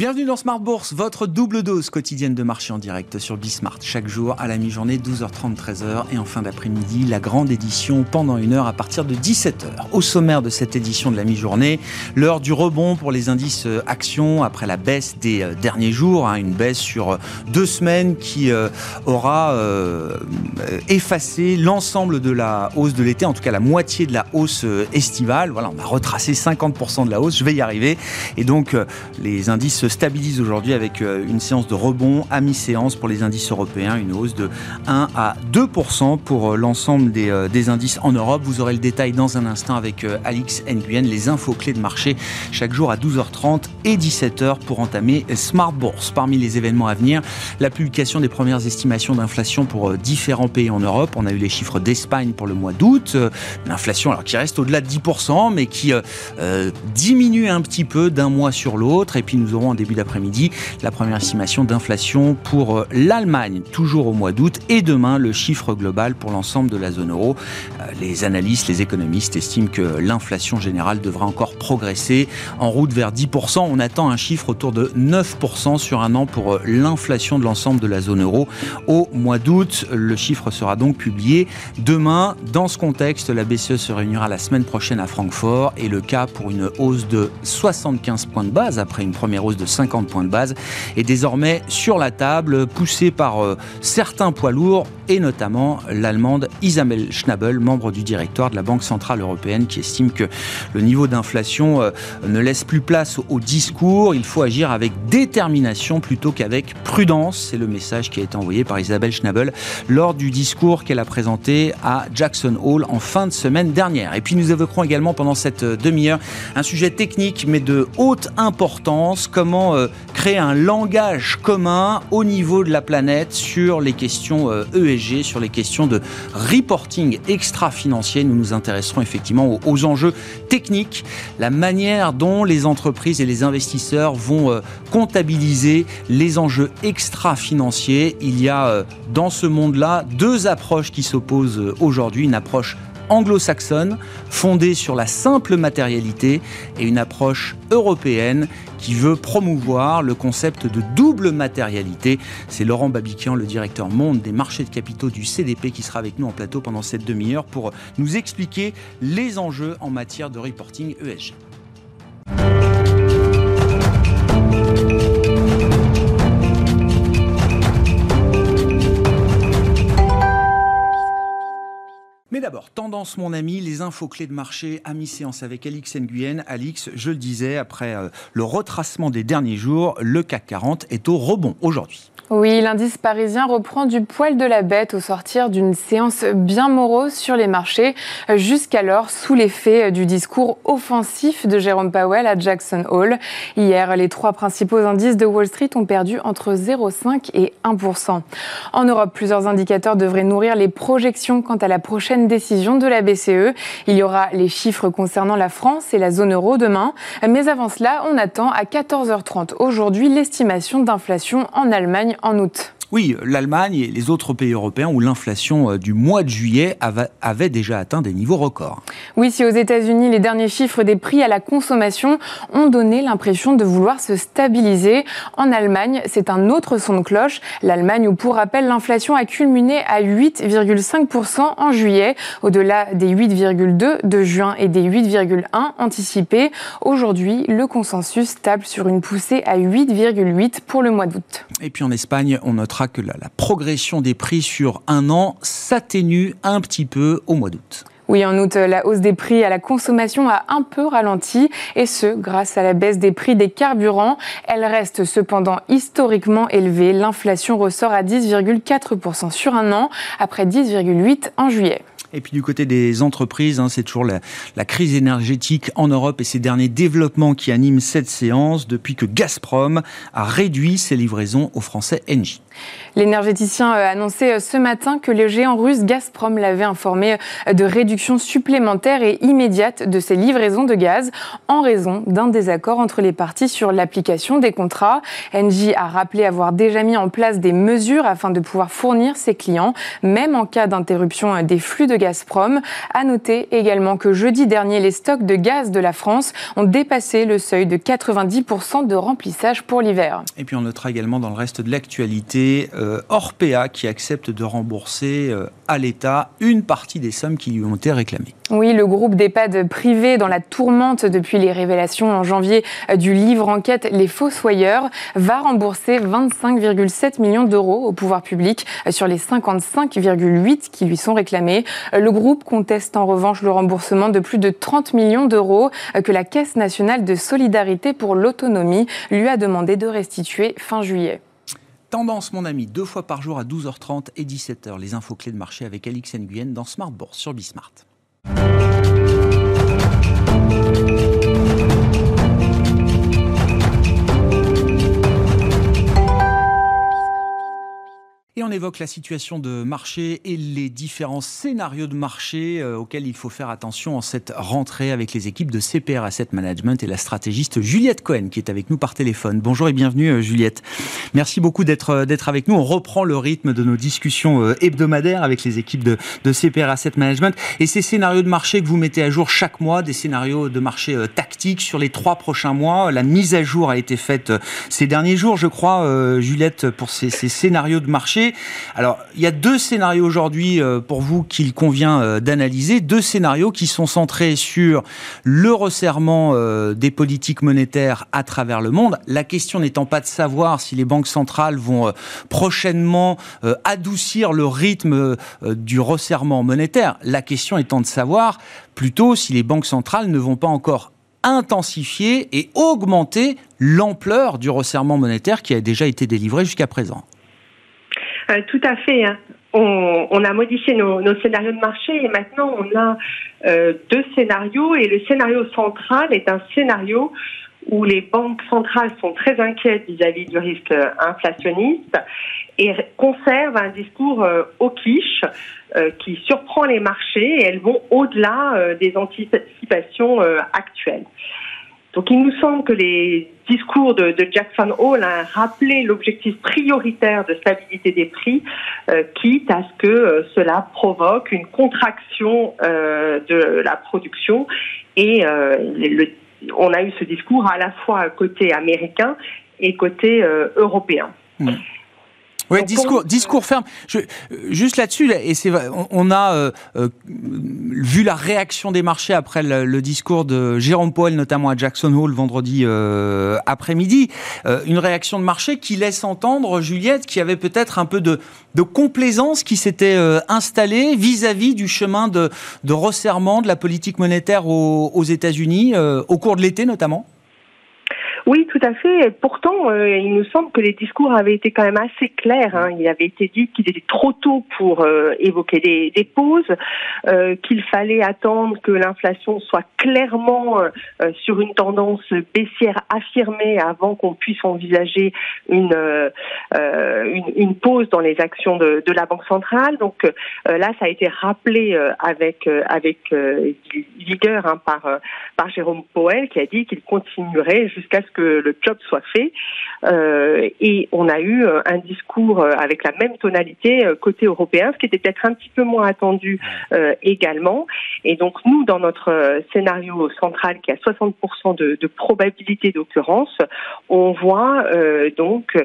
Bienvenue dans Smart Bourse, votre double dose quotidienne de marché en direct sur Bismart. Chaque jour à la mi-journée, 12h30, 13h et en fin d'après-midi, la grande édition pendant une heure à partir de 17h. Au sommaire de cette édition de la mi-journée, l'heure du rebond pour les indices euh, actions après la baisse des euh, derniers jours, hein, une baisse sur euh, deux semaines qui aura effacé l'ensemble de la hausse de l'été, en tout cas la moitié de la hausse estivale. Voilà, on a retracé 50% de la hausse, je vais y arriver. Et donc les indices stabilise aujourd'hui avec euh, une séance de rebond à mi-séance pour les indices européens, une hausse de 1 à 2% pour euh, l'ensemble des, euh, des, indices en Europe. Vous aurez le détail dans un instant avec Alix Nguyen, les infos clés de marché chaque jour à 12h30 et 17h pour entamer Smart Bourse. Parmi les événements à venir, la publication des premières estimations d'inflation pour différents pays en Europe. On a eu les chiffres d'Espagne pour le mois d'août, l'inflation alors qui reste au-delà de 10%, mais qui diminue un petit peu d'un mois sur l'autre. Et puis nous aurons début d'après-midi la première estimation d'inflation pour euh, l'Allemagne, toujours au mois d'août, et demain le chiffre global pour l'ensemble de la zone euro. Euh, les analystes, les économistes estiment que l'inflation générale devra encore progresser en route vers 10%. On attend un chiffre autour de 9% sur un an pour euh, l'inflation de l'ensemble de la zone euro au mois d'août. Le chiffre sera donc publié demain. Dans ce contexte, la BCE se réunira la semaine prochaine à Francfort et le cas pour une hausse de 75 points de base après une première hausse de 50 points de base, est désormais sur la table, poussé par euh, certains poids lourds et notamment l'allemande Isabelle Schnabel, membre du directoire de la Banque Centrale Européenne, qui estime que le niveau d'inflation euh, ne laisse plus place au discours. Il faut agir avec détermination plutôt qu'avec prudence. C'est le message qui a été envoyé par Isabelle Schnabel lors du discours qu'elle a présenté à Jackson Hall en fin de semaine dernière. Et puis nous évoquerons également pendant cette euh, demi-heure un sujet technique mais de haute importance, comment euh, créer un langage commun au niveau de la planète sur les questions ESG, euh, e sur les questions de reporting extra-financier. Nous nous intéresserons effectivement aux, enjeux techniques, la manière dont les entreprises et les investisseurs vont euh, comptabiliser les enjeux extra-financiers. Il y a dans ce monde-là deux approches qui s'opposent aujourd'hui, une approche anglo-saxonne, fondée sur la simple matérialité, et une approche européenne qui veut promouvoir le concept de double matérialité. C'est Laurent Babiquian, le directeur monde des marchés de capitaux du CDP, qui sera avec nous en plateau pendant cette demi-heure pour nous expliquer les enjeux en matière de reporting ESG. Tendance mon ami, les infos clés de marché à mi-séance avec Alix Nguyen. Alix, je le disais, après euh, le retracement des derniers jours, le CAC 40 est au rebond aujourd'hui. Oui, l'indice parisien reprend du poil de la bête au sortir d'une séance bien morose sur les marchés, jusqu'alors sous l'effet du discours offensif de Jérôme Powell à Jackson Hole. Hier, les trois principaux indices de Wall Street ont perdu entre 0,5 et 1% En Europe, plusieurs indicateurs devraient nourrir les projections quant à la prochaine décision de la BCE. Il y aura les chiffres concernant la France et la zone euro demain. Mais avant cela, on attend à 14h30 aujourd'hui l'estimation d'inflation en Allemagne en août. Oui, l'Allemagne et les autres pays européens où l'inflation euh, du mois de juillet avait déjà atteint des niveaux records. Oui, si aux États-Unis, les derniers chiffres des prix à la consommation ont donné l'impression de vouloir se stabiliser, en Allemagne, c'est un autre son de cloche. L'Allemagne, où pour rappel, l'inflation a culminé à 8,5% en juillet, au-delà des 8,2 de juin et des 8,1 anticipés. Aujourd'hui, le consensus table sur une poussée à 8,8 pour le mois d'août. Et puis en Espagne, on notera que la, progression des prix sur un an s'atténue un petit peu au mois d'août. Oui, en août, la hausse des prix à la consommation a un peu ralenti, et ce, grâce à la baisse des prix des carburants. Elle reste cependant historiquement élevée. L'inflation ressort à 10,4% sur un an, après 10,8% en juillet. Et puis du côté des entreprises, hein, c'est toujours la, crise énergétique en Europe et ces derniers développements qui animent cette séance depuis que Gazprom a réduit ses livraisons aux Français Engie. L'énergéticien a annoncé ce matin que le géant russe Gazprom l'avait informé de réduction supplémentaire et immédiate de ses livraisons de gaz en raison d'un désaccord entre les parties sur l'application des contrats. Engie a rappelé avoir déjà mis en place des mesures afin de pouvoir fournir ses clients, même en cas d'interruption des flux de Gazprom. À noter également que jeudi dernier, les stocks de gaz de la France ont dépassé le seuil de 90% de remplissage pour l'hiver. Et puis on notera également dans le reste de l'actualité euh, Orpea qui accepte de rembourser euh, à l'État une partie des sommes qui lui ont été réclamées. Oui, le groupe d'EHPAD privé dans la tourmente depuis les révélations en janvier du livre enquête Les Fossoyeurs va rembourser 25,7 millions d'euros au pouvoir public sur les 55,8 qui lui sont réclamés. Le groupe conteste en revanche le remboursement de plus de 30 millions d'euros que la Caisse nationale de solidarité pour l'autonomie lui a demandé de restituer fin juillet. Tendance, mon ami, deux fois par jour à 12h30 et 17h. Les infos clés de marché avec Alix Nguyen dans Smart Bourse sur Bismart. うん。Et on évoque la situation de marché et les différents scénarios de marché euh, auxquels il faut faire attention en cette rentrée avec les équipes de CPR Asset Management et la stratégiste Juliette Cohen qui est avec nous par téléphone. Bonjour et bienvenue euh, Juliette. Merci beaucoup d'être euh, d'être avec nous. On reprend le rythme de nos discussions hebdomadaires avec les équipes de, de CPR Asset Management et ces scénarios de marché que vous mettez à jour chaque mois, des scénarios de marché tactiques sur les trois prochains mois. La mise à jour a été faite ces derniers jours, je crois, Juliette, pour ces, ces scénarios de marché. Alors, il y a deux scénarios aujourd'hui euh, pour vous qu'il convient euh, d'analyser, deux scénarios qui sont centrés sur le resserrement euh, des politiques monétaires à travers le monde. La question n'étant pas de savoir si les banques centrales vont prochainement adoucir le rythme du resserrement monétaire, la question étant de savoir plutôt si les banques centrales ne vont pas encore intensifier et augmenter l'ampleur du resserrement monétaire qui a déjà été délivré jusqu'à présent. Euh, tout à fait. Hein. On, a modifié nos, scénarios de marché et maintenant on a euh, deux scénarios et le scénario central est un scénario où les banques centrales sont très inquiètes vis-à-vis du risque inflationniste et conservent un discours euh, au quiche qui surprend les marchés et elles vont au-delà des anticipations actuelles. Donc il nous semble que les discours de, Jackson Hole a rappelé l'objectif prioritaire de stabilité des prix, euh, quitte à ce que euh, cela provoque une contraction euh, de la production. Et on a eu ce discours à la fois côté américain et côté européen. Mmh. Oui, discours, discours ferme. Je, juste là-dessus, et c'est, on, a euh, euh, vu la réaction des marchés après le, discours de Jérôme Powell, notamment à Jackson Hole vendredi euh, après-midi, une réaction de marché qui laisse entendre Juliette qu'il y avait peut-être un peu de, de complaisance qui s'était installée vis-à-vis du chemin de, de, resserrement de la politique monétaire aux, aux États-Unis au cours de l'été notamment. Oui, tout à fait. pourtant, euh, il nous semble que les discours avaient été quand même assez clairs. Hein. Il avait été dit qu'il était trop tôt pour euh, évoquer des, des pauses, euh, qu'il fallait attendre que l'inflation soit clairement sur une tendance baissière affirmée avant qu'on puisse envisager une, une, une, pause dans les actions de, de la Banque centrale. Donc là, ça a été rappelé avec avec vigueur hein, par par Jérôme Powell qui a dit qu'il continuerait jusqu'à ce que le job soit fait. Euh, et on a eu euh, un discours euh, avec la même tonalité côté européen, ce qui était peut-être un petit peu moins attendu également. Et donc nous, dans notre scénario central qui a 60% de, de, probabilité d'occurrence, on voit donc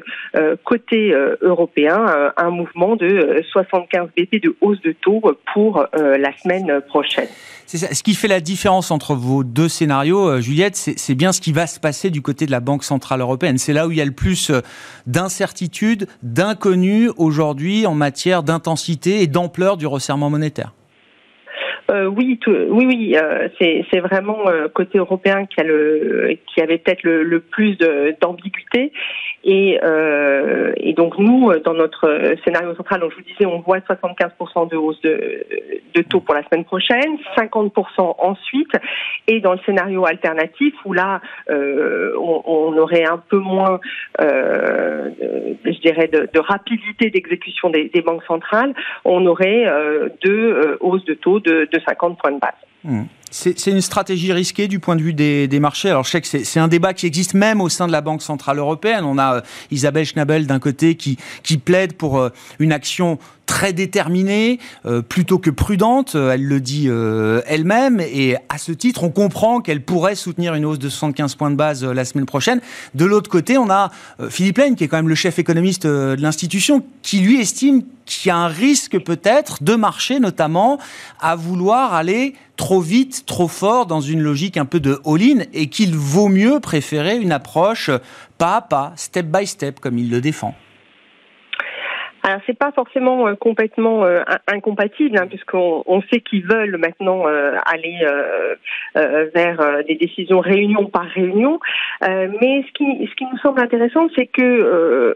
côté européen un mouvement de 75 BP de hausse de taux pour la semaine prochaine. C'est ça. Ce qui fait la différence entre vos deux scénarios, Juliette, c'est bien ce qui va se passer du côté de la Banque Centrale Européenne. C'est là où il y a le plus euh, d'incertitudes, d'inconnus aujourd'hui en matière d'intensité et d'ampleur du resserrement monétaire. Euh, oui, oui, oui, euh, c'est vraiment côté européen qui a le qui avait peut-être le, plus d'ambiguïté. Et, et donc nous dans notre scénario central, donc je vous disais, on voit 75% de hausse de, de taux pour la semaine prochaine, 50% ensuite, et dans le scénario alternatif où là euh, on, aurait un peu moins, euh, je dirais, de, rapidité d'exécution des, banques centrales, on aurait euh, deux hausses de taux de, de 50 points de base. Mmh. C'est une stratégie risquée du point de vue des, marchés. Alors je sais que c'est un débat qui existe même au sein de la Banque Centrale Européenne. On a euh, Isabelle Schnabel d'un côté qui, qui plaide pour euh, une action très déterminée, euh, plutôt que prudente, elle le dit elle-même, et à ce titre, on comprend qu'elle pourrait soutenir une hausse de 75 points de base la semaine prochaine. De l'autre côté, on a Philippe Lane, qui est quand même le chef économiste de l'institution, qui lui estime qu'il y a un risque peut-être de marché, notamment, à vouloir aller trop vite, trop fort dans une logique un peu de all-in et qu'il vaut mieux préférer une approche pas à pas, step by step, comme il le défend. Alors c'est pas forcément euh, complètement euh, incompatible, hein, puisqu'on on sait qu'ils veulent maintenant euh, aller vers des décisions réunion par réunion. mais ce qui, ce qui nous semble intéressant, c'est que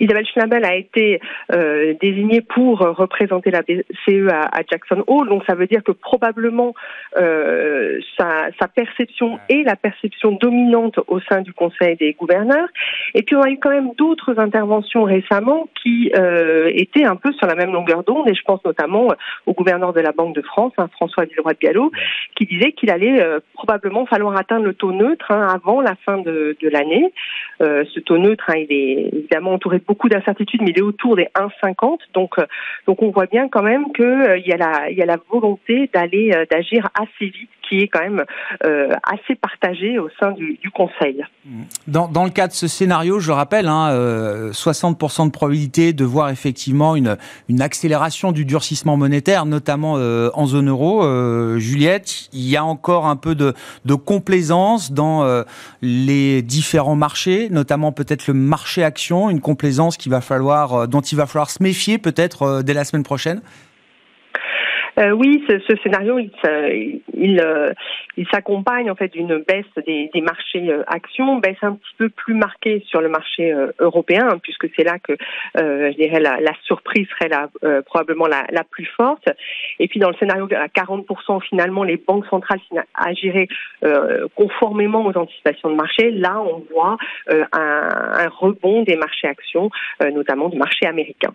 Isabelle Schnabel a été euh, désignée pour représenter la BCE à, Jackson Hole, donc ça veut dire que probablement euh, sa, perception est la perception dominante au sein du Conseil des gouverneurs. Et puis on a eu quand même d'autres interventions récemment qui euh, étaient un peu sur la même longueur d'onde, et je pense notamment au gouverneur de la Banque de France, hein, François Villeroy de Gallo, qui disait qu'il allait probablement falloir atteindre le taux neutre hein, avant la fin de, l'année. ce taux neutre, hein, il est évidemment entouré beaucoup d'incertitudes, mais il est autour des 1,50. Donc, euh, donc on voit bien quand même qu'il euh, y, a la, il y a la volonté d'aller euh, d'agir assez vite qui est quand même assez partagé au sein du, Conseil. Dans, dans, le cas de ce scénario, je rappelle, hein, 60% de probabilité de voir effectivement une, une accélération du durcissement monétaire, notamment en zone euro. Juliette, il y a encore un peu de, de complaisance dans les différents marchés, notamment peut-être le marché action, une complaisance qu'il va falloir, euh, dont il va falloir se méfier peut-être euh, dès la semaine prochaine euh, oui, ce, ce, scénario, il, euh, il s'accompagne en fait d'une baisse des, des marchés euh, actions, baisse un petit peu plus marquée sur le marché euh, européen, hein, puisque c'est là que je dirais la, la, surprise serait la, probablement la, la, plus forte. Et puis dans le scénario à 40%, finalement, les banques centrales agiraient conformément aux anticipations de marché. Là, on voit un, un rebond des marchés actions, notamment du marché américain.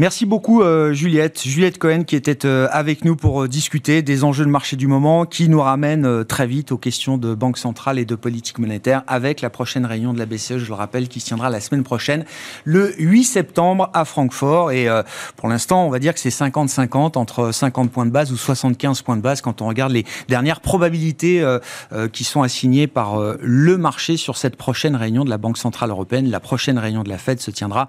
Merci beaucoup euh, Juliette. Juliette Cohen qui était euh, avec nous pour euh, discuter des enjeux de marché du moment qui nous ramène très vite aux questions de banque centrale et de politique monétaire avec la prochaine réunion de la BCE, je le rappelle, qui se tiendra la semaine prochaine, le 8 septembre à Francfort. Et pour l'instant, on va dire que c'est 50-50 entre 50 points de base ou 75 points de base quand on regarde les dernières probabilités qui sont assignées par le marché sur cette prochaine réunion de la Banque Centrale Européenne. La prochaine réunion de la Fed se tiendra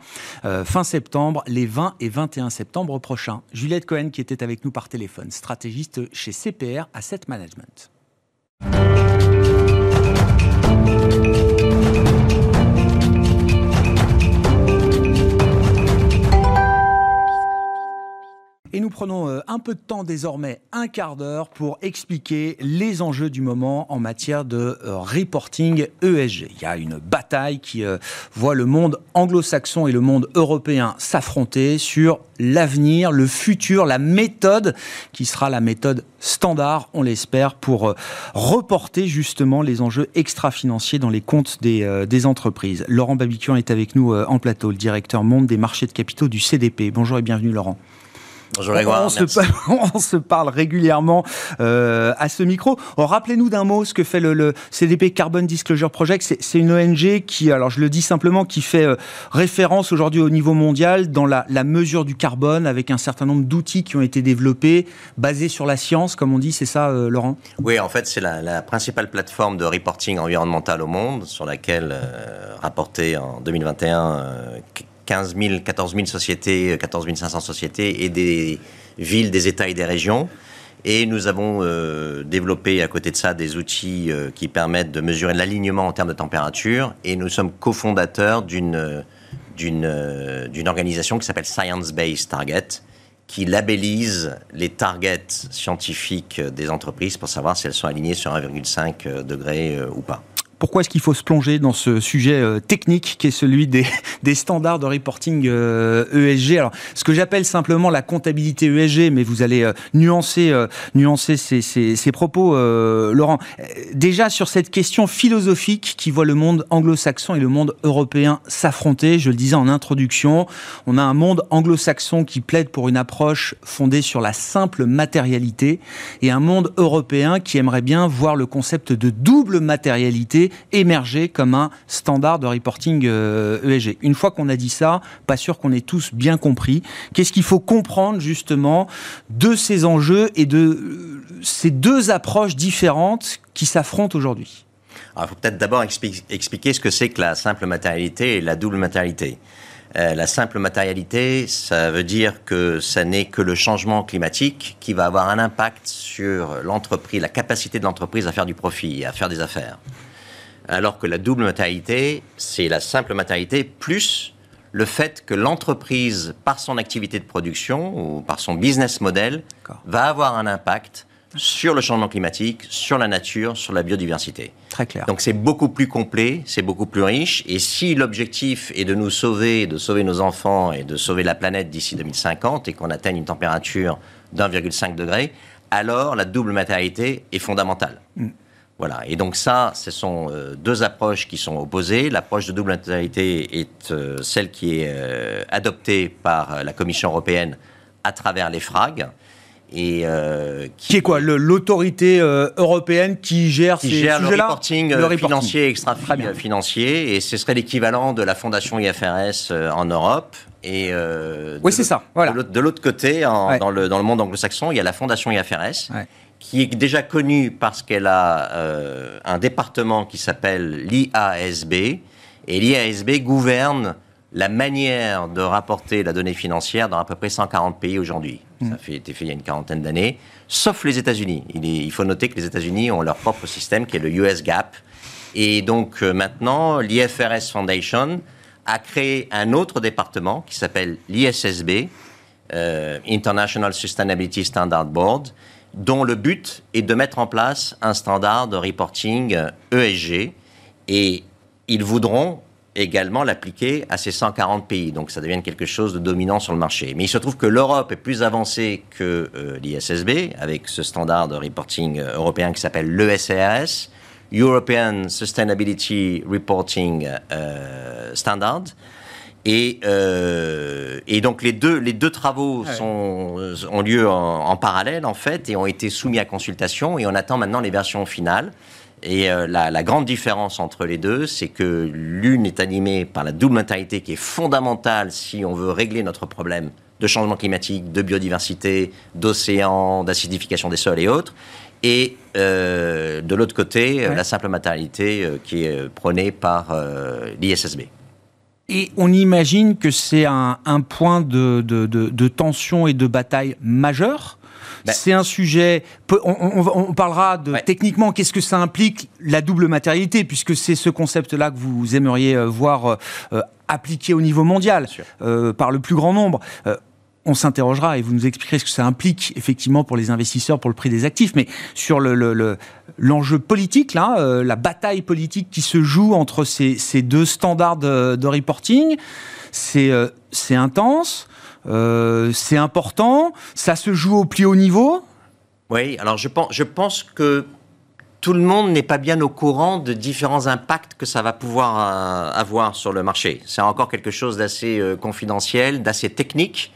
fin septembre, les 20 et 21 septembre prochain. Juliette Cohen qui était avec nous par téléphone, stratégiste chez CPR Asset Management. Et nous prenons euh, un peu de temps désormais, un quart d'heure, pour expliquer les enjeux du moment en matière de euh, reporting ESG. Il y a une bataille qui euh, voit le monde anglo-saxon et le monde européen s'affronter sur l'avenir, le futur, la méthode qui sera la méthode standard, on l'espère, pour reporter justement les enjeux extra-financiers dans les comptes des, entreprises. Laurent Babicuan est avec nous en plateau, le directeur monde des marchés de capitaux du CDP. Bonjour et bienvenue Laurent. Bonjour Grégoire, on, se, on se parle régulièrement euh, à ce micro. Oh, rappelez-nous d'un mot ce que fait le, CDP Carbon Disclosure Project. C'est une ONG qui, alors je le dis simplement, qui fait euh, référence aujourd'hui au niveau mondial dans la, mesure du carbone avec un certain nombre d'outils qui ont été développés, basés sur la science, comme on dit. C'est ça, euh, Laurent? Oui, en fait, c'est la, la, principale plateforme de reporting environnemental au monde sur laquelle, rapporté en 2021, 15 000, 14 000 sociétés, 14 500 sociétés et des villes, des États et des régions. Et nous avons euh, développé à côté de ça des outils euh, qui permettent de mesurer l'alignement en termes de température. Et nous sommes cofondateurs d'une d'une organisation qui s'appelle Science Based Target, qui labellise les targets scientifiques des entreprises pour savoir si elles sont alignées sur 1,5 degré euh, ou pas. Pourquoi est-ce qu'il faut se plonger dans ce sujet euh, technique qui est celui des, des standards de reporting ESG e Alors, ce que j'appelle simplement la comptabilité ESG, mais vous allez nuancer, nuancer ces, ces, ces propos, Laurent. Déjà sur cette question philosophique qui voit le monde anglo-saxon et le monde européen s'affronter, je le disais en introduction, on a un monde anglo-saxon qui plaide pour une approche fondée sur la simple matérialité et un monde européen qui aimerait bien voir le concept de double matérialité émerger comme un standard de reporting ESG. Euh, e une fois qu'on a dit ça, pas sûr qu'on ait tous bien compris. Qu'est-ce qu'il faut comprendre justement de ces enjeux et de euh, ces deux approches différentes qui s'affrontent aujourd'hui? Il faut peut-être d'abord expliquer ce que c'est que la simple matérialité et la double matérialité. Euh, la simple matérialité, ça veut dire que ça n'est que le changement climatique qui va avoir un impact sur l'entreprise, la capacité de l'entreprise à faire du profit, à faire des affaires. Alors que la double matérialité, c'est la simple matérialité plus le fait que l'entreprise, par son activité de production ou par son business model, va avoir un impact sur le changement climatique, sur la nature, sur la biodiversité. Très clair. Donc c'est beaucoup plus complet, c'est beaucoup plus riche. Et si l'objectif est de nous sauver, de sauver nos enfants et de sauver la planète d'ici 2050 et qu'on atteigne une température d'1,5 degré, alors la double matérialité est fondamentale. Mm. Voilà. Et donc ça, ce sont euh, deux approches qui sont opposées. L'approche de double matérialité est euh, celle qui est euh, adoptée par la Commission européenne à travers les FRAG et euh, qui, est quoi? L'autorité européenne qui gère qui ces gère le reporting, euh, financier extra financier. Et ce serait l'équivalent de la fondation IFRS en Europe et oui c'est ça. Voilà. de l'autre côté dans, le, dans le monde anglo-saxon il y a la fondation IFRS qui est déjà connue parce qu'elle a un département qui s'appelle l'IASB et l'IASB gouverne la manière de rapporter la donnée financière dans à peu près 140 pays aujourd'hui. Ça mm. a été fait il y a une quarantaine d'années, sauf les États-Unis. Il, il, faut noter que les États-Unis ont leur propre système qui est le US GAAP. Et donc euh, maintenant, l'IFRS Foundation a créé un autre département qui s'appelle l'ISSB, euh, International Sustainability Standard Board, dont le but est de mettre en place un standard de reporting ESG. Euh, e Et ils voudront également l'appliquer à ces 140 pays. Donc ça devient quelque chose de dominant sur le marché. Mais il se trouve que l'Europe est plus avancée que euh, l'ISSB, avec ce standard de reporting euh, européen qui s'appelle l'ESRS, European Sustainability Reporting Standard. Et, et, donc les deux, les deux travaux sont, ont lieu en, en, parallèle en fait et ont été soumis à consultation et on attend maintenant les versions finales. Et euh, la, grande différence entre les deux, c'est que l'une est animée par la double mentalité qui est fondamentale si on veut régler notre problème de changement climatique, de biodiversité, d'océan, d'acidification des sols et autres. Et euh, de l'autre côté, la simple matérialité euh, qui est prônée par l'ISSB. Et on imagine que c'est un, point de, de, tension et de bataille majeur bah. c'est un sujet. On, parlera de techniquement qu'est-ce que ça implique la double matérialité, puisque c'est ce concept-là que vous aimeriez euh, voir euh, appliqué au niveau mondial euh, par le plus grand nombre on s'interrogera et vous nous expliquerez ce que ça implique effectivement pour les investisseurs, pour le prix des actifs, mais sur l'enjeu politique, là, la bataille politique qui se joue entre ces, deux standards de, reporting, c'est intense. Euh, c'est important, ça se joue au plus haut niveau Oui, alors je pense, je pense que tout le monde n'est pas bien au courant de différents impacts que ça va pouvoir euh, avoir sur le marché. C'est encore quelque chose d'assez euh, confidentiel, d'assez technique.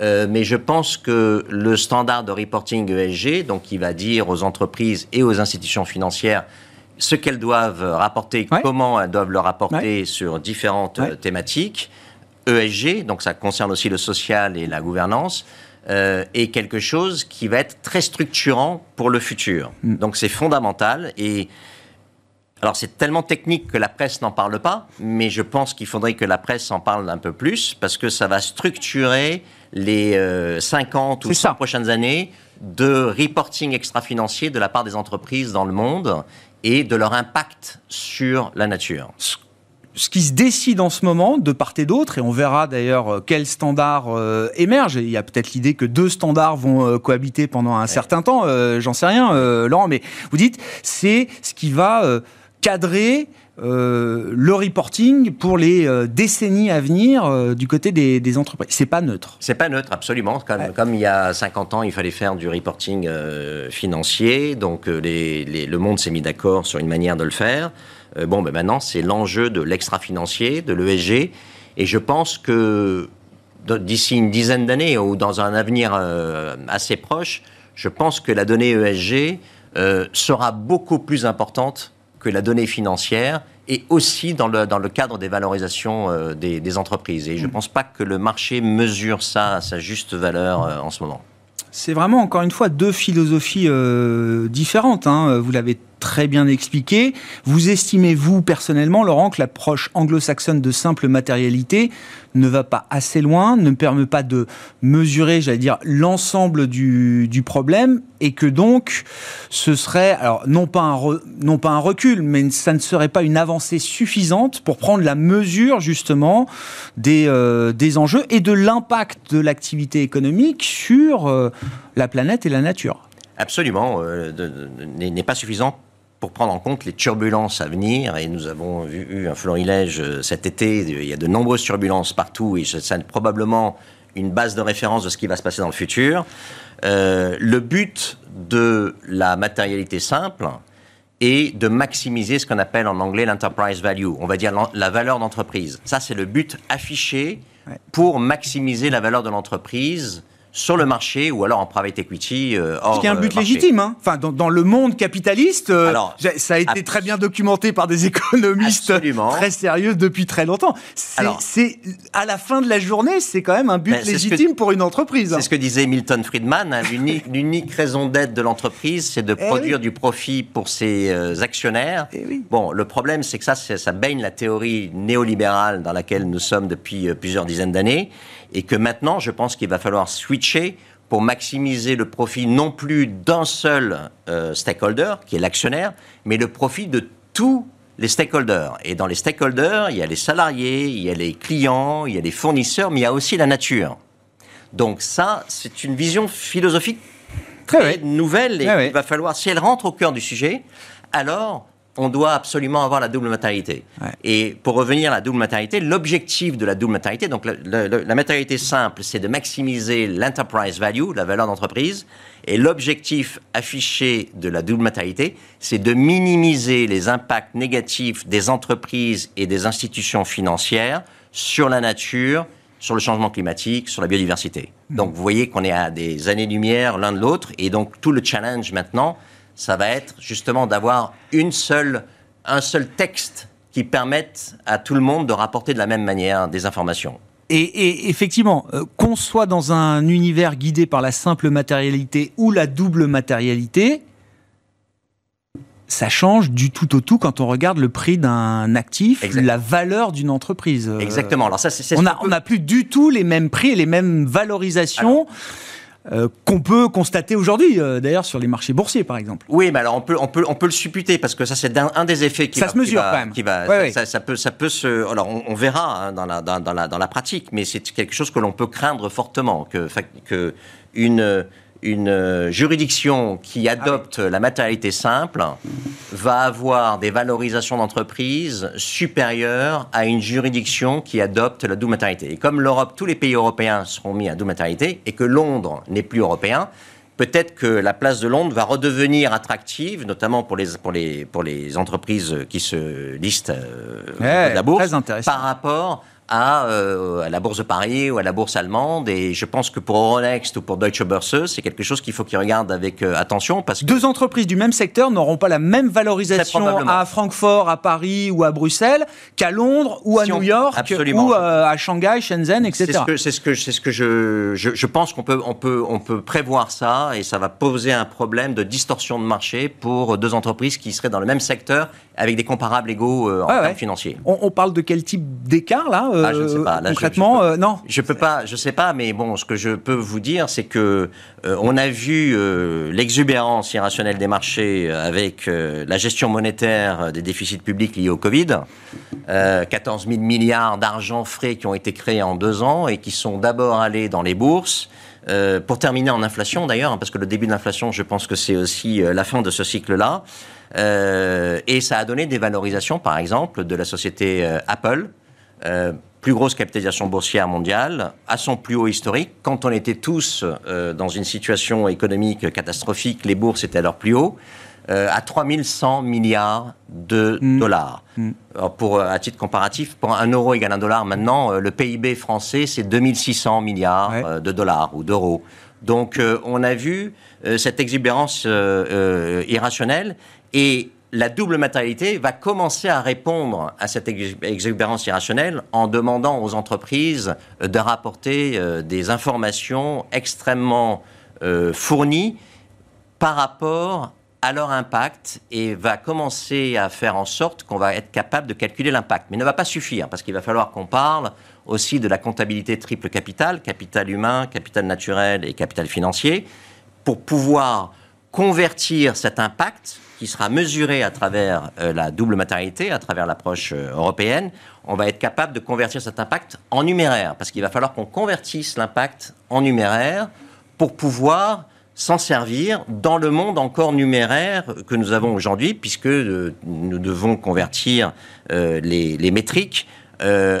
Mais je pense que le standard de reporting ESG, donc qui va dire aux entreprises et aux institutions financières ce qu'elles doivent rapporter, comment elles doivent le rapporter sur différentes thématiques, ESG, donc ça concerne aussi le social et la gouvernance, euh, est quelque chose qui va être très structurant pour le futur. Mm. Donc c'est fondamental et alors c'est tellement technique que la presse n'en parle pas, mais je pense qu'il faudrait que la presse en parle un peu plus parce que ça va structurer les 50 euh, ou 100 prochaines années de reporting extra-financier de la part des entreprises dans le monde et de leur impact sur la nature ce qui se décide en ce moment de part et d'autre, et on verra d'ailleurs euh, quels standards euh, émergent. Il y a peut-être l'idée que deux standards vont euh, cohabiter pendant un certain temps, j'en sais rien, Laurent, mais vous dites, c'est ce qui va cadrer euh, le reporting pour les euh, décennies à venir euh, du côté des, des entreprises. C'est pas neutre. C'est pas neutre, absolument. Comme, comme, il y a 50 ans, il fallait faire du reporting financier, donc les, les, le monde s'est mis d'accord sur une manière de le faire. bon, ben maintenant, c'est l'enjeu de l'extra-financier, de l'ESG, et je pense que d'ici une dizaine d'années ou dans un avenir assez proche, je pense que la donnée ESG sera beaucoup plus importante que la donnée financière et aussi dans le, dans le cadre des valorisations euh, des, des, entreprises. Et je ne mm. pense pas que le marché mesure ça à sa juste valeur euh, en ce moment. C'est vraiment, encore une fois, deux philosophies euh, différentes. Hein. Vous l'avez très bien expliqué. Vous estimez, vous, personnellement, Laurent, que l'approche anglo-saxonne de simple matérialité ne va pas assez loin, ne permet pas de mesurer, j'allais dire, l'ensemble du, problème, et que donc ce serait, alors non pas, un non pas un recul, mais ça ne serait pas une avancée suffisante pour prendre la mesure justement des, euh, des enjeux et de l'impact de l'activité économique sur euh, la planète et la nature. Absolument, euh, n'est pas suffisant pour prendre en compte les turbulences à venir. Et nous avons eu un florilège euh, cet été. Il y a de nombreuses turbulences partout et c'est probablement une base de référence de ce qui va se passer dans le futur. Euh, le but de la matérialité simple est de maximiser ce qu'on appelle en anglais l'enterprise value, on va dire la valeur d'entreprise. Ça, c'est le but affiché pour maximiser la valeur de l'entreprise sur le marché ou alors en private equity. Euh, Ce qui est un but euh, légitime. Hein. Enfin, dans, dans, le monde capitaliste, euh, alors, ça a été très bien documenté par des économistes absolument. très sérieux depuis très longtemps. C'est à la fin de la journée, c'est quand même un but ben, légitime pour une entreprise. C'est ce que disait Milton Friedman. Hein, L'unique raison d'être de l'entreprise, c'est de eh produire du profit pour ses actionnaires. Eh oui. Bon, le problème, c'est que ça, ça baigne la théorie néolibérale dans laquelle nous sommes depuis plusieurs dizaines d'années et que maintenant, je pense qu'il va falloir switcher pour maximiser le profit non plus d'un seul euh, stakeholder, qui est l'actionnaire, mais le profit de tous les stakeholders. Et dans les stakeholders, il y a les salariés, il y a les clients, il y a les fournisseurs, mais il y a aussi la nature. Donc ça, c'est une vision philosophique très nouvelle et il va falloir, si elle rentre au cœur du sujet, alors on doit absolument avoir la double matérialité. Et pour revenir à la double matérialité, l'objectif de la double matérialité, donc la, matérialité simple, c'est de maximiser l'enterprise value, la valeur d'entreprise, et l'objectif affiché de la double matérialité, c'est de minimiser les impacts négatifs des entreprises et des institutions financières sur la nature, sur le changement climatique, sur la biodiversité. Mmh. Donc vous voyez qu'on est à des années-lumière l'un de l'autre, et donc tout le challenge maintenant, ça va être justement d'avoir une seule, un seul texte qui permette à tout le monde de rapporter de la même manière des informations. Et, effectivement, euh, qu'on soit dans un univers guidé par la simple matérialité ou la double matérialité, ça change du tout au tout quand on regarde le prix d'un actif, la valeur d'une entreprise. Exactement. Alors ça, c'est, on n'a plus du tout les mêmes prix et les mêmes valorisations. Euh, qu'on peut constater aujourd'hui, euh, d'ailleurs, sur les marchés boursiers, par exemple. Oui, mais alors on peut, on peut, on peut le supputer parce que ça, c'est un, des effets qui ça va, se mesure quand même. Qui va, ça, ça, peut, ça peut se. Alors, on, verra hein, dans, la, dans, dans, la, dans la pratique, mais c'est quelque chose que l'on peut craindre fortement que, que une une euh, juridiction qui adopte la matérialité simple va avoir des valorisations d'entreprise supérieures à une juridiction qui adopte la double matérialité. Et comme l'Europe, tous les pays européens seront mis à double matérialité et que Londres n'est plus européen, peut-être que la place de Londres va redevenir attractive, notamment pour les, pour les, pour les entreprises qui se listent euh, à la bourse, par rapport euh, à, la Bourse de Paris ou à la Bourse allemande. Et je pense que pour Euronext ou pour Deutsche Börse, c'est quelque chose qu'il faut qu'ils regardent avec euh, attention. Parce que Deux entreprises du même secteur n'auront pas la même valorisation à Francfort, à Paris ou à Bruxelles qu'à Londres ou à New York ou euh, à Shanghai, Shenzhen, etc. C'est ce que, c'est ce que, c'est ce que je, je, je, pense qu'on peut, on peut, on peut prévoir ça et ça va poser un problème de distorsion de marché pour deux entreprises qui seraient dans le même secteur avec des comparables égaux en termes financiers. On, on, parle de quel type d'écart là ah, je ne sais pas. concrètement, je, euh, non. Je peux pas, je sais pas, mais bon, ce que je peux vous dire, c'est que euh, on a vu euh, l'exubérance irrationnelle des marchés avec la gestion monétaire des déficits publics liés au Covid. 14 000 milliards d'argent frais qui ont été créés en deux ans et qui sont d'abord allés dans les bourses pour terminer en inflation d'ailleurs, hein, parce que le début de l'inflation, je pense que c'est aussi la fin de ce cycle-là. Euh, et ça a donné des valorisations, par exemple, de la société Apple, plus grosse capitalisation boursière mondiale, à son plus haut historique. Quand on était tous dans une situation économique catastrophique, les bourses étaient à leur plus haut. Euh, à 3100 milliards de mm. dollars. Mm. pour, à titre comparatif, pour un euro égale un dollar, maintenant, euh, le PIB français, c'est 2600 milliards euh, de dollars ou d'euros. Donc, on a vu cette exubérance irrationnelle et la double matérialité va commencer à répondre à cette exubérance irrationnelle en demandant aux entreprises de rapporter des informations extrêmement fournies par rapport à leur impact et va commencer à faire en sorte qu'on va être capable de calculer l'impact. Mais ne va pas suffire, parce qu'il va falloir qu'on parle aussi de la comptabilité triple capital, capital humain, capital naturel et capital financier, pour pouvoir convertir cet impact qui sera mesuré à travers euh, la double matérialité, à travers l'approche euh, européenne, on va être capable de convertir cet impact en numéraire, parce qu'il va falloir qu'on convertisse l'impact en numéraire pour pouvoir s'en servir dans le monde encore numéraire que nous avons aujourd'hui, puisque euh, nous devons convertir euh, les, métriques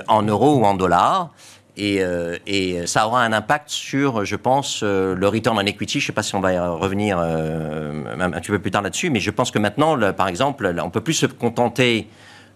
en euros ou en dollars. Et, ça aura un impact sur, je pense, le return on equity. Je ne sais pas si on va y revenir un petit peu plus tard là-dessus, mais je pense que maintenant, par exemple, on ne peut plus se contenter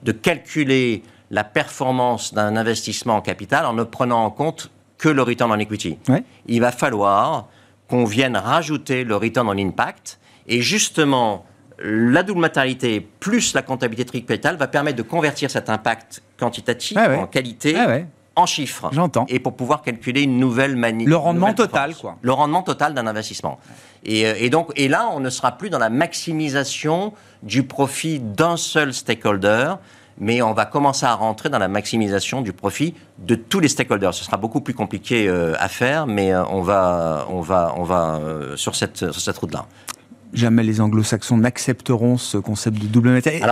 de calculer la performance d'un investissement en capital en ne prenant en compte que le return on equity. Il va falloir qu'on vienne rajouter le return on impact. Et justement, la double matérialité plus la comptabilité tripétale va permettre de convertir cet impact quantitatif ah en qualité. Ah en chiffres. J'entends. Et pour pouvoir calculer une nouvelle manière. Le rendement total, quoi. Le rendement total d'un investissement. Et, euh, et, donc, et là, on ne sera plus dans la maximisation du profit d'un seul stakeholder, mais on va commencer à rentrer dans la maximisation du profit de tous les stakeholders. Ce sera beaucoup plus compliqué euh, à faire, mais euh, on va, on va, on va euh, sur cette, sur cette route-là jamais les anglo-saxons n'accepteront ce concept de double matériel.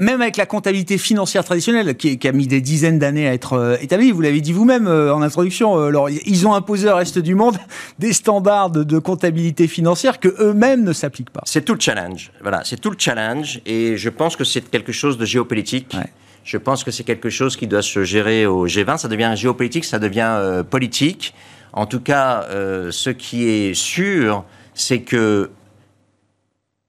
Même avec la comptabilité financière traditionnelle, qui, a mis des dizaines d'années à être établie, vous l'avez dit vous-même en introduction, alors, ils ont imposé au reste du monde des standards de, comptabilité financière que eux-mêmes ne s'appliquent pas. C'est tout le challenge. Voilà, c'est tout le challenge, et je pense que c'est quelque chose de géopolitique. Je pense que c'est quelque chose qui doit se gérer au G20. Ça devient géopolitique, ça devient politique. En tout cas, ce qui est sûr, c'est que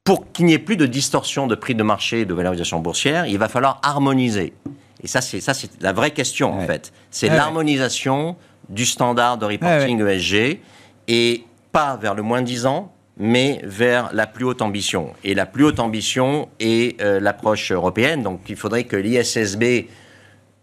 pour qu'il n'y ait plus de distorsion de prix de marché et de valorisation boursière, il va falloir harmoniser. Et ça, c'est ça, c'est la vraie question en fait. C'est l'harmonisation du standard de reporting ESG et pas vers le moins 10 ans, mais vers la plus haute ambition. Et la plus haute ambition est euh, l'approche européenne. Donc il faudrait que l'ISSB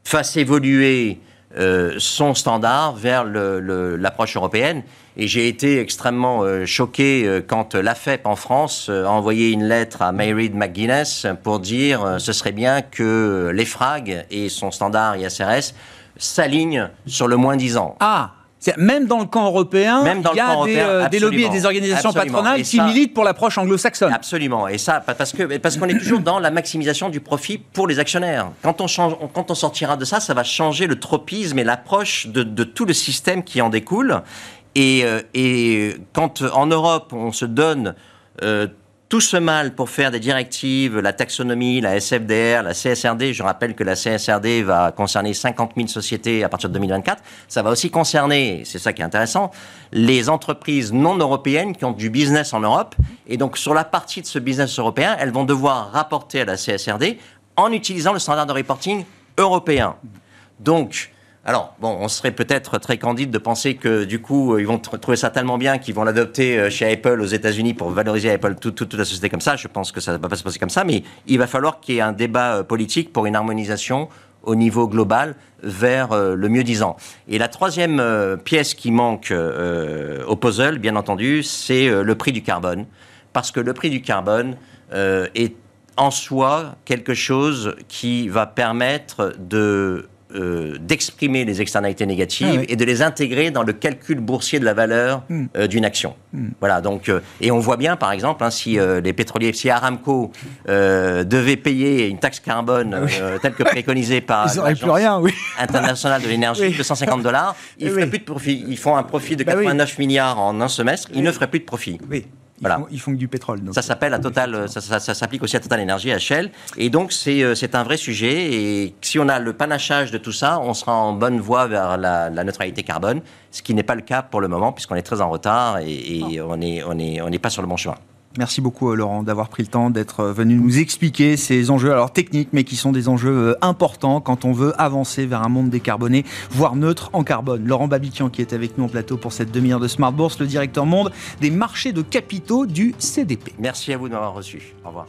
fasse évoluer euh, son standard vers l'approche européenne. Et j'ai été extrêmement euh, choqué euh, quand l'AFEP en France a envoyé une lettre à Mayreed McGuinness pour dire ce serait bien que l'EFRAG et son standard ISRS s'alignent sur le moins 10 ans. Ah même dans le camp européen, il y a des, lobbies et des organisations patronales qui militent pour l'approche anglo-saxonne. Absolument. Et ça, parce que parce qu'on est toujours dans la maximisation du profit pour les actionnaires. Quand on, change, quand on sortira de ça, ça va changer le tropisme et l'approche de, de, tout le système qui en découle. Et, euh, et quand en Europe, on se donne euh, tout ce mal pour faire des directives, la taxonomie, la SFDR, la CSRD. Je rappelle que la CSRD va concerner 50 000 sociétés à partir de 2024. Ça va aussi concerner, c'est ça qui est intéressant, les entreprises non européennes qui ont du business en Europe. Et donc, sur la partie de ce business européen, elles vont devoir rapporter à la CSRD en utilisant le standard de reporting européen. Donc, alors, bon, on serait peut-être très candide de penser que du coup, ils vont trouver ça tellement bien qu'ils vont l'adopter euh, chez Apple aux États-Unis pour valoriser Apple, toute, la société comme ça. Je pense que ça ne va pas se passer comme ça, mais il va falloir qu'il y ait un débat euh, politique pour une harmonisation au niveau global vers euh, le mieux disant. Et la troisième pièce qui manque au puzzle, bien entendu, c'est le prix du carbone. Parce que le prix du carbone est en soi quelque chose qui va permettre de euh, d'exprimer les externalités négatives Ah oui. et de les intégrer dans le calcul boursier de la valeur Mm. euh, d'une action. Mm. Voilà, donc, euh, et on voit bien, par exemple, hein, si les pétroliers, si Aramco devait payer une taxe carbone telle que préconisée par l'Agence oui. internationale de l'énergie, Oui. 250 dollars, ils feraient plus de profit. Ils font un profit de Bah oui. 89 milliards en un semestre, ils ne feraient plus de profit. Ils, Voilà. font, ils font que du pétrole. donc. Ça s'appelle à Total, euh, ça, ça- ça s'applique aussi à Total Energy, à Shell. Et donc c'est euh, c'est un vrai sujet. Et si on a le panachage de tout ça, on sera en bonne voie vers la, la neutralité carbone, ce qui n'est pas le cas pour le moment puisqu'on est très en retard et, et on n'est on est, on n'est pas sur le bon chemin. Merci beaucoup euh, Laurent d'avoir pris le temps d'être euh, venu nous expliquer ces enjeux, alors techniques, mais qui sont des enjeux euh, importants quand on veut avancer vers un monde décarboné, voire neutre en carbone. Laurent Babiquian qui est avec nous en plateau pour cette demi-heure de Smart Bourse, le directeur monde des marchés de capitaux du CDP. Merci à vous de m'avoir reçu. Au revoir.